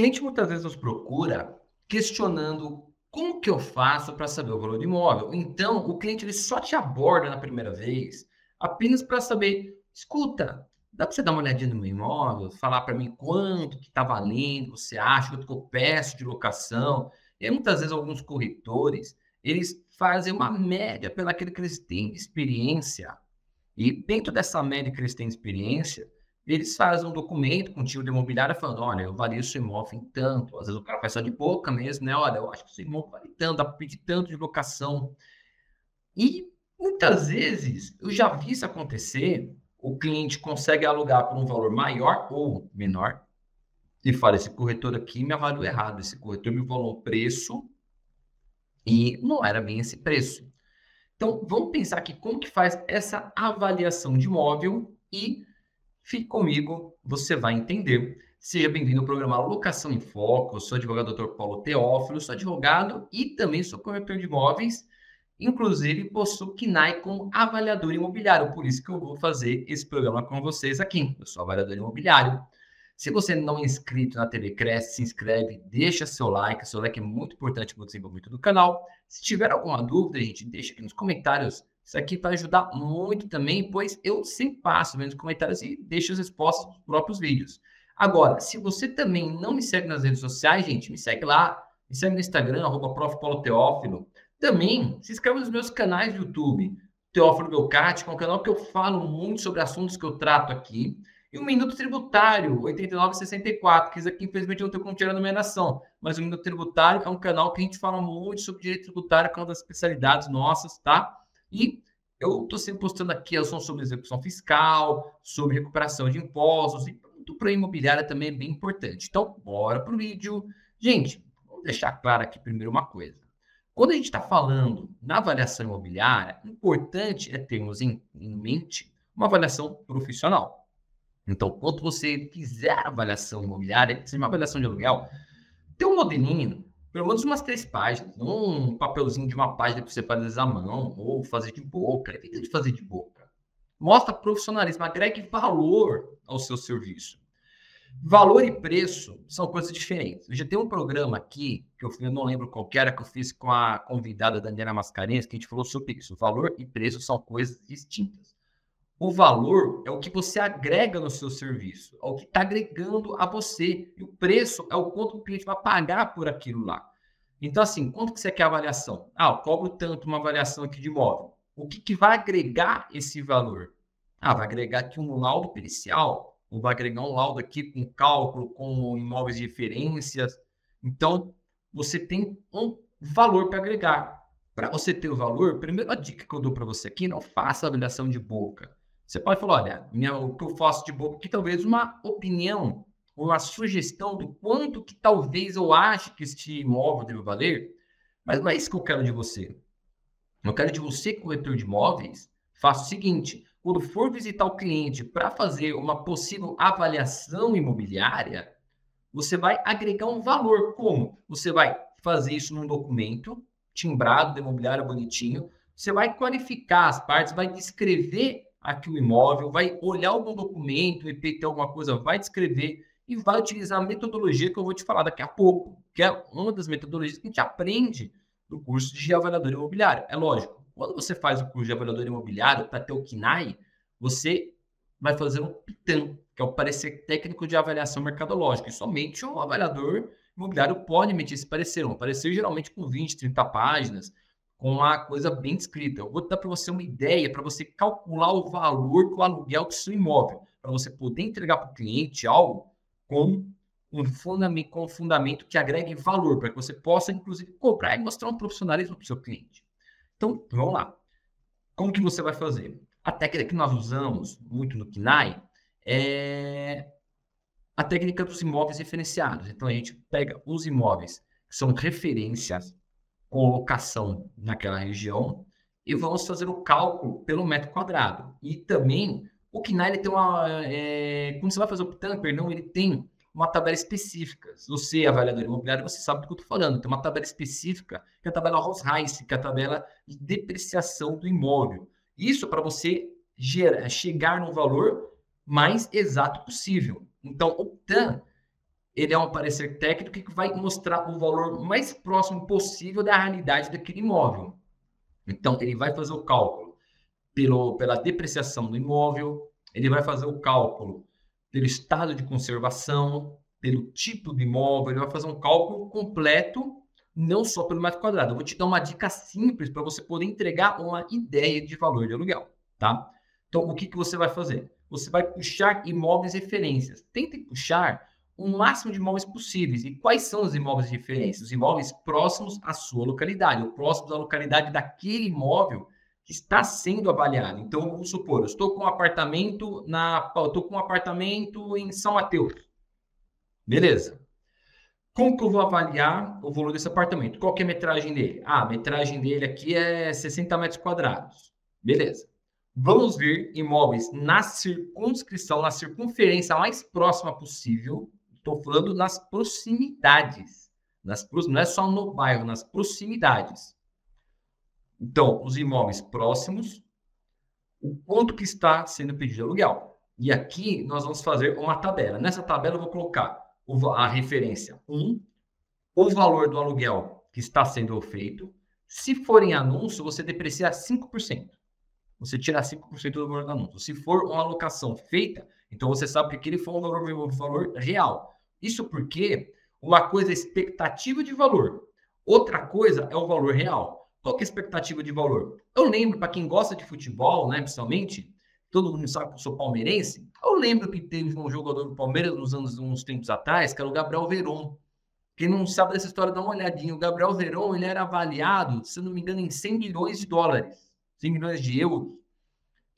cliente muitas vezes nos procura questionando como que eu faço para saber o valor do imóvel. Então, o cliente ele só te aborda na primeira vez apenas para saber, escuta, dá para você dar uma olhadinha no meu imóvel, falar para mim quanto que está valendo, você acha, quanto que eu peço de locação. E aí, muitas vezes alguns corretores, eles fazem uma média pelaquilo que eles têm experiência. E dentro dessa média que eles têm experiência, eles fazem um documento com o tio de imobiliária falando, olha, eu vario seu imóvel em tanto. Às vezes o cara faz só de boca mesmo, né? Olha, eu acho que seu imóvel vale tanto, dá para pedir tanto de locação. E muitas vezes eu já vi isso acontecer, o cliente consegue alugar por um valor maior ou menor e fala, esse corretor aqui me avaliou errado, esse corretor me falou um preço e não era bem esse preço. Então, vamos pensar aqui como que faz essa avaliação de imóvel e Fique comigo, você vai entender. Seja bem-vindo ao programa Locação em Foco. Eu sou advogado Dr. Paulo Teófilo, sou advogado e também sou corretor de imóveis. Inclusive, possuo KNAI como avaliador imobiliário, por isso que eu vou fazer esse programa com vocês aqui. Eu sou avaliador imobiliário. Se você não é inscrito na TV Cresce, se inscreve, deixa seu like. Seu like é muito importante para o desenvolvimento do canal. Se tiver alguma dúvida, gente, deixa aqui nos comentários isso aqui vai ajudar muito também, pois eu sempre passo vendo os comentários e deixo as respostas nos próprios vídeos. Agora, se você também não me segue nas redes sociais, gente, me segue lá, me segue no Instagram, arroba. Também se inscreve nos meus canais do YouTube, Teófilo Belcati, que é um canal que eu falo muito sobre assuntos que eu trato aqui. E o Minuto Tributário, 8964, que isso aqui infelizmente não tem como tirar a numeração, mas o Minuto Tributário é um canal que a gente fala muito sobre direito tributário, que é uma das especialidades nossas, tá? E eu estou sempre postando aqui assuntos sobre execução fiscal, sobre recuperação de impostos, e tudo para imobiliária também é bem importante. Então, bora para o vídeo. Gente, vamos deixar claro aqui primeiro uma coisa. Quando a gente está falando na avaliação imobiliária, importante é termos em, em mente uma avaliação profissional. Então, quando você fizer avaliação imobiliária, seja uma avaliação de aluguel, tem um modelinho pelo menos umas três páginas, não um papelzinho de uma página que você faz à mão ou fazer de boca. Evita de fazer de boca. Mostra profissionalismo, agregue valor ao seu serviço. Valor e preço são coisas diferentes. Eu já tem um programa aqui, que eu, eu não lembro qual era, que eu fiz com a convidada Daniela Mascarenhas, que a gente falou sobre isso. Valor e preço são coisas distintas. O valor é o que você agrega no seu serviço, é o que está agregando a você. E o preço é o quanto o cliente vai pagar por aquilo lá. Então, assim, quanto que você quer a avaliação? Ah, eu cobro tanto uma avaliação aqui de imóvel. O que, que vai agregar esse valor? Ah, vai agregar aqui um laudo pericial, ou vai agregar um laudo aqui com cálculo, com imóveis de referências. Então, você tem um valor para agregar. Para você ter o valor, primeira dica que eu dou para você aqui, não faça avaliação de boca. Você pode falar, olha, minha, o que eu faço de boca aqui, talvez uma opinião, uma sugestão do quanto que talvez eu ache que este imóvel deve valer, mas não é isso que eu quero de você. Eu quero de você, corretor de imóveis, faça o seguinte, quando for visitar o cliente para fazer uma possível avaliação imobiliária, você vai agregar um valor. Como? Você vai fazer isso num documento timbrado, de imobiliário bonitinho, você vai qualificar as partes, vai descrever aqui o imóvel, vai olhar algum documento, repetir alguma coisa, vai descrever e vai utilizar a metodologia que eu vou te falar daqui a pouco, que é uma das metodologias que a gente aprende no curso de avaliador imobiliário. É lógico, quando você faz o curso de avaliador imobiliário para ter o KINAI, você vai fazer um PITAM, que é o parecer técnico de avaliação mercadológica, e somente um avaliador imobiliário pode emitir esse parecer, um parecer geralmente com 20, 30 páginas, com uma coisa bem descrita. Eu vou dar para você uma ideia, para você calcular o valor do aluguel do seu imóvel, para você poder entregar para o cliente algo com um fundamento, com um fundamento que agregue valor, para que você possa, inclusive, comprar e mostrar um profissionalismo para o seu cliente. Então, vamos lá. Como que você vai fazer? A técnica que nós usamos muito no KINAI é a técnica dos imóveis referenciados. Então, a gente pega os imóveis que são referências colocação naquela região e vamos fazer o cálculo pelo metro quadrado. E também o KNAI tem uma. É, quando você vai fazer o PTAN, perdão, ele tem uma tabela específica. Você é avaliador imobiliário, você sabe do que eu estou falando. Tem uma tabela específica, que é a tabela Ross-Rice, que é a tabela de depreciação do imóvel. Isso para você gerar, chegar no valor mais exato possível. Então, o PTAN ele é um parecer técnico que vai mostrar o valor mais próximo possível da realidade daquele imóvel. Então, ele vai fazer o cálculo pelo, pela depreciação do imóvel, ele vai fazer o cálculo pelo estado de conservação, pelo tipo de imóvel, ele vai fazer um cálculo completo, não só pelo metro quadrado. Eu vou te dar uma dica simples para você poder entregar uma ideia de valor de aluguel, tá? Então, o que, que você vai fazer? Você vai puxar imóveis referências. Tente puxar o máximo de imóveis possíveis. E quais são os imóveis referência? Os imóveis próximos à sua localidade, ou próximos à localidade daquele imóvel que está sendo avaliado. Então, vamos supor, eu estou com um apartamento na, estou com um apartamento em São Mateus. Beleza. Como que eu vou avaliar o valor desse apartamento? Qual é a metragem dele? Ah, a metragem dele aqui é 60 metros quadrados. Beleza. Vamos ver imóveis na circunscrição, na circunferência mais próxima possível Estou falando nas proximidades. Nas, não é só no bairro, nas proximidades. Então, os imóveis próximos, o quanto que está sendo pedido aluguel. E aqui nós vamos fazer uma tabela. Nessa tabela eu vou colocar a referência 1, o valor do aluguel que está sendo feito. Se for em anúncio, você deprecia 5%. Você tira 5% do valor do anúncio. Se for uma alocação feita, então você sabe que aquele foi valor, um valor real. Isso porque uma coisa é expectativa de valor, outra coisa é o valor real. Qual é a expectativa de valor? Eu lembro, para quem gosta de futebol, né, principalmente, todo mundo sabe que eu sou palmeirense, eu lembro que teve um jogador do Palmeiras nos anos, uns tempos atrás, que era o Gabriel Veron. Quem não sabe dessa história, dá uma olhadinha. O Gabriel Veron, ele era avaliado, se não me engano, em 100 milhões de dólares, 100 milhões de euros.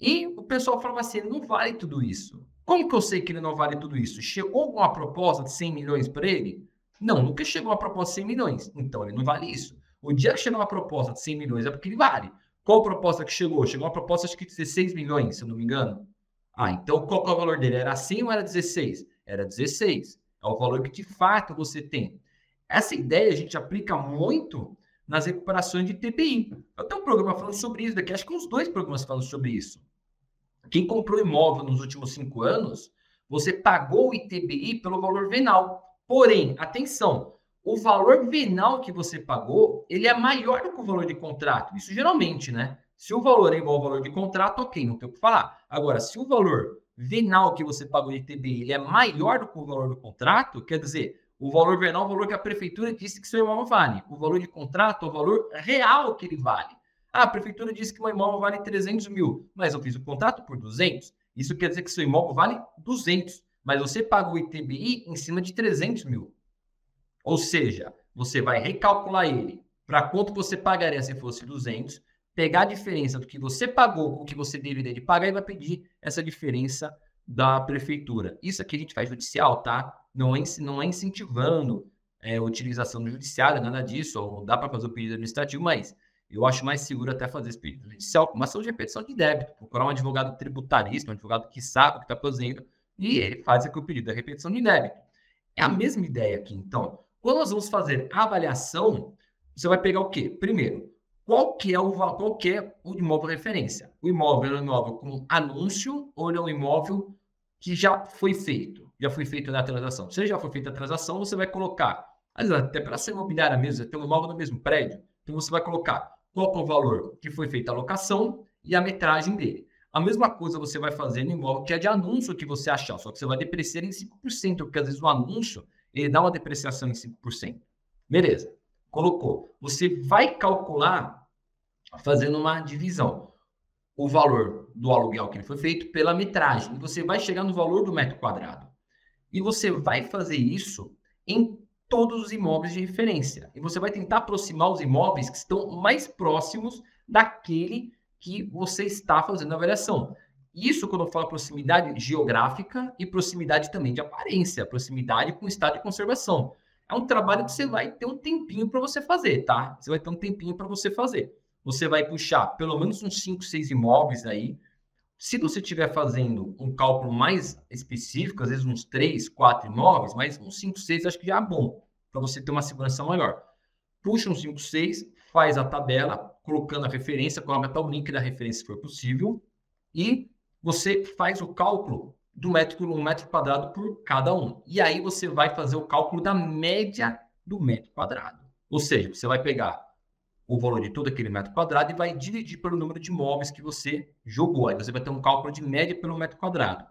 E o pessoal falava assim, não vale tudo isso. Como que eu sei que ele não vale tudo isso? Chegou alguma proposta de 100 milhões para ele? Não, nunca chegou uma proposta de 100 milhões. Então ele não vale isso. O dia que chegou uma proposta de 100 milhões é porque ele vale. Qual proposta que chegou? Chegou uma proposta acho que de 16 milhões, se eu não me engano. Ah, então qual é o valor dele? Era 100 ou era 16? Era 16. É o valor que de fato você tem. Essa ideia a gente aplica muito nas recuperações de TPI. Eu tenho um programa falando sobre isso daqui, acho que uns dois programas falam sobre isso. Quem comprou imóvel nos últimos cinco anos, você pagou o ITBI pelo valor venal. Porém, atenção, o valor venal que você pagou, ele é maior do que o valor de contrato. Isso geralmente, né? Se o valor é igual ao valor de contrato, ok, não tem o que falar. Agora, se o valor venal que você pagou de ITBI ele é maior do que o valor do contrato, quer dizer, o valor venal é o valor que a prefeitura disse que seu imóvel vale. O valor de contrato é o valor real que ele vale. Ah, a prefeitura disse que uma imóvel vale 300 mil, mas eu fiz o contrato por 200. Isso quer dizer que seu imóvel vale 200, mas você paga o ITBI em cima de 300 mil. Ou seja, você vai recalcular ele para quanto você pagaria se fosse 200, pegar a diferença do que você pagou com o que você deveria de pagar e vai pedir essa diferença da prefeitura. Isso aqui a gente faz judicial, tá? Não é, não é incentivando é, a utilização do judiciário, nada disso, ou dá para fazer o pedido administrativo, mas eu acho mais seguro até fazer esse pedido judicial, uma ação de repetição de débito, procurar um advogado tributarista, um advogado que sabe o que está fazendo, e ele faz aqui o pedido da repetição de débito. É a mesma ideia aqui, então. Quando nós vamos fazer avaliação, você vai pegar o quê? Primeiro, qual que é o, qual que é o imóvel referência? O imóvel é um imóvel com anúncio ou ele é um imóvel que já foi feito? Já foi feito na transação. Se já foi feita a transação, você vai colocar, até para ser imobiliária mesmo, tem um imóvel no mesmo prédio, então você vai colocar qual é o valor que foi feita a locação e a metragem dele. A mesma coisa você vai fazer no imóvel que é de anúncio que você achar, só que você vai depreciar em 5%, porque às vezes o anúncio ele dá uma depreciação em 5%. Beleza, colocou. Você vai calcular fazendo uma divisão. O valor do aluguel que ele foi feito pela metragem. E você vai chegar no valor do metro quadrado. E você vai fazer isso em todos os imóveis de referência. E você vai tentar aproximar os imóveis que estão mais próximos daquele que você está fazendo a avaliação. Isso quando eu falo proximidade geográfica e proximidade também de aparência, proximidade com estado de conservação. É um trabalho que você vai ter um tempinho para você fazer, tá? Você vai ter um tempinho para você fazer. Você vai puxar pelo menos uns 5, 6 imóveis aí. Se você estiver fazendo um cálculo mais específico, às vezes uns 3, 4 imóveis, mas uns 5, 6 acho que já é bom para você ter uma segurança maior. Puxa um 5, 6, faz a tabela, colocando a referência, coloca o link da referência se for possível, e você faz o cálculo do metro, um metro quadrado por cada um. E aí você vai fazer o cálculo da média do metro quadrado. Ou seja, você vai pegar o valor de todo aquele metro quadrado e vai dividir pelo número de imóveis que você jogou. Aí você vai ter um cálculo de média pelo metro quadrado.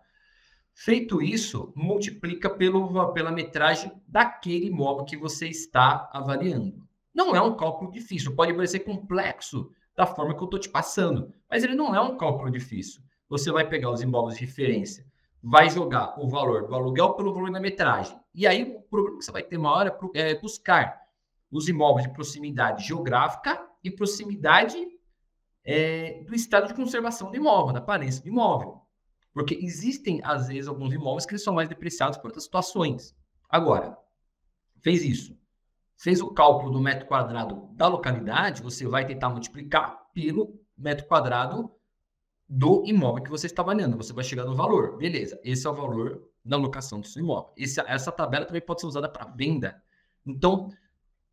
Feito isso, multiplica pelo, pela metragem daquele imóvel que você está avaliando. Não é um cálculo difícil, pode parecer complexo da forma que eu estou te passando, mas ele não é um cálculo difícil. Você vai pegar os imóveis de referência, vai jogar o valor do aluguel pelo valor da metragem. E aí o problema que você vai ter uma hora é buscar os imóveis de proximidade geográfica e proximidade é, do estado de conservação do imóvel, da aparência do imóvel. Porque existem, às vezes, alguns imóveis que são mais depreciados por outras situações. Agora, fez isso. Fez o cálculo do metro quadrado da localidade, você vai tentar multiplicar pelo metro quadrado do imóvel que você está avaliando. Você vai chegar no valor. Beleza, esse é o valor da locação do seu imóvel. Esse, essa tabela também pode ser usada para venda. Então,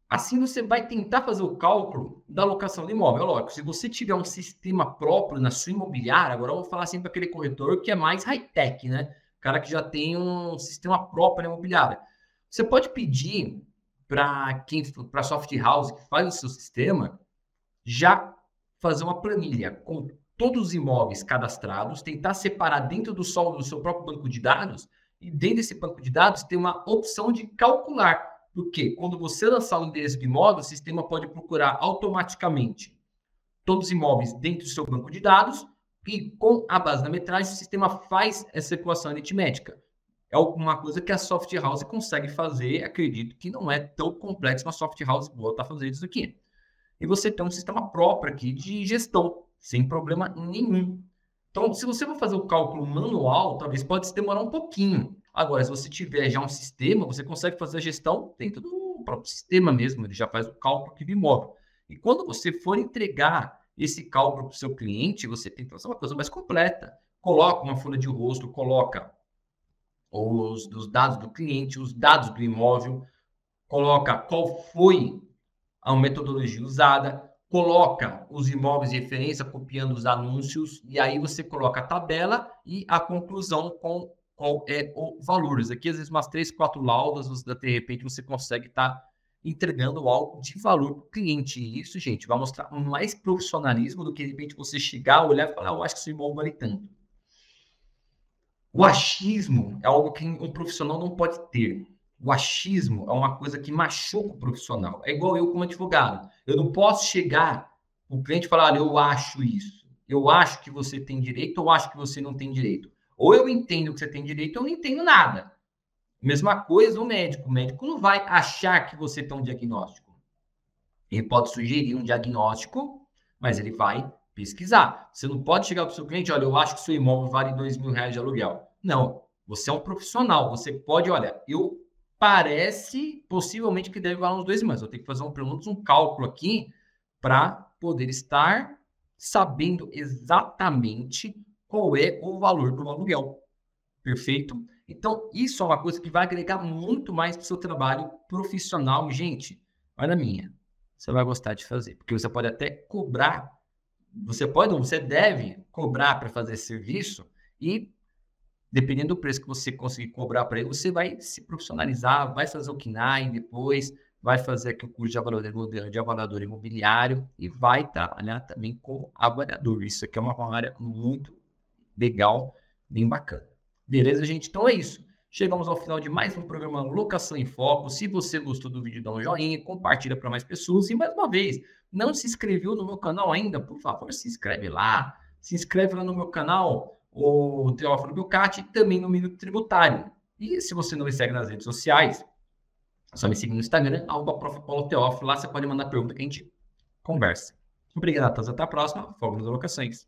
Assim você vai tentar fazer o cálculo da locação do imóvel. Lógico, se você tiver um sistema próprio na sua imobiliária, agora eu vou falar sempre para aquele corretor que é mais high-tech, né? O cara que já tem um sistema próprio na imobiliária. Você pode pedir para quem para a soft house que faz o seu sistema já fazer uma planilha com todos os imóveis cadastrados, tentar separar dentro do sol do seu próprio banco de dados e dentro desse banco de dados ter uma opção de calcular porque quando você lançar o endereço de imóvel, o sistema pode procurar automaticamente todos os imóveis dentro do seu banco de dados e com a base da metragem, o sistema faz essa equação aritmética. É alguma coisa que a soft house consegue fazer. Acredito que não é tão complexo uma soft house boa estar fazendo isso aqui. E você tem um sistema próprio aqui de gestão, sem problema nenhum. Então, se você for fazer o cálculo manual, talvez pode demorar um pouquinho. Agora, se você tiver já um sistema, você consegue fazer a gestão dentro do próprio sistema mesmo, ele já faz o cálculo do imóvel. E quando você for entregar esse cálculo para o seu cliente, você tem que fazer uma coisa mais completa. Coloca uma folha de rosto, coloca os, os dados do cliente, os dados do imóvel, coloca qual foi a metodologia usada, coloca os imóveis de referência copiando os anúncios, e aí você coloca a tabela e a conclusão com qual é o valor. Isso aqui, às vezes, umas três, quatro laudas, você, de repente, você consegue estar tá entregando algo de valor para o cliente. E isso, gente, vai mostrar mais profissionalismo do que, de repente, você chegar, olhar e falar, ah, eu acho que seu imóvel vale tanto. O achismo é algo que um profissional não pode ter. O achismo é uma coisa que machuca o profissional. É igual eu como advogado. Eu não posso chegar o cliente falar, eu acho isso. Eu acho que você tem direito ou acho que você não tem direito. Ou eu entendo que você tem direito, ou eu não entendo nada. Mesma coisa o médico. O médico não vai achar que você tem um diagnóstico. Ele pode sugerir um diagnóstico, mas ele vai pesquisar. Você não pode chegar para o seu cliente, olha, eu acho que seu imóvel vale dois mil reais de aluguel. Não, você é um profissional. Você pode, olha, eu parece possivelmente que deve valer uns dois mil, mas eu tenho que fazer um, pelo menos um cálculo aqui para poder estar sabendo exatamente qual é o valor do aluguel. Perfeito? Então, isso é uma coisa que vai agregar muito mais para o seu trabalho profissional. Gente, olha a minha. Você vai gostar de fazer, porque você pode até cobrar. Você pode, você deve cobrar para fazer esse serviço e dependendo do preço que você conseguir cobrar para ele, você vai se profissionalizar, vai fazer o KNAI depois, vai fazer aqui o curso de avaliador, de avaliador imobiliário e vai trabalhar também com avaliador. Isso aqui é uma área muito legal, bem bacana. Beleza, gente? Então é isso. Chegamos ao final de mais um programa Locação em Foco. Se você gostou do vídeo, dá um joinha, compartilha para mais pessoas. E mais uma vez, não se inscreveu no meu canal ainda, por favor, se inscreve lá. Se inscreve lá no meu canal, o Teófilo Bilcati, também no Minuto Tributário. E se você não me segue nas redes sociais, só me seguir no Instagram, arroba Prof. Paulo Teófilo. Lá você pode mandar pergunta que a gente conversa. Obrigado a todos, até a próxima. Fogo nas locações.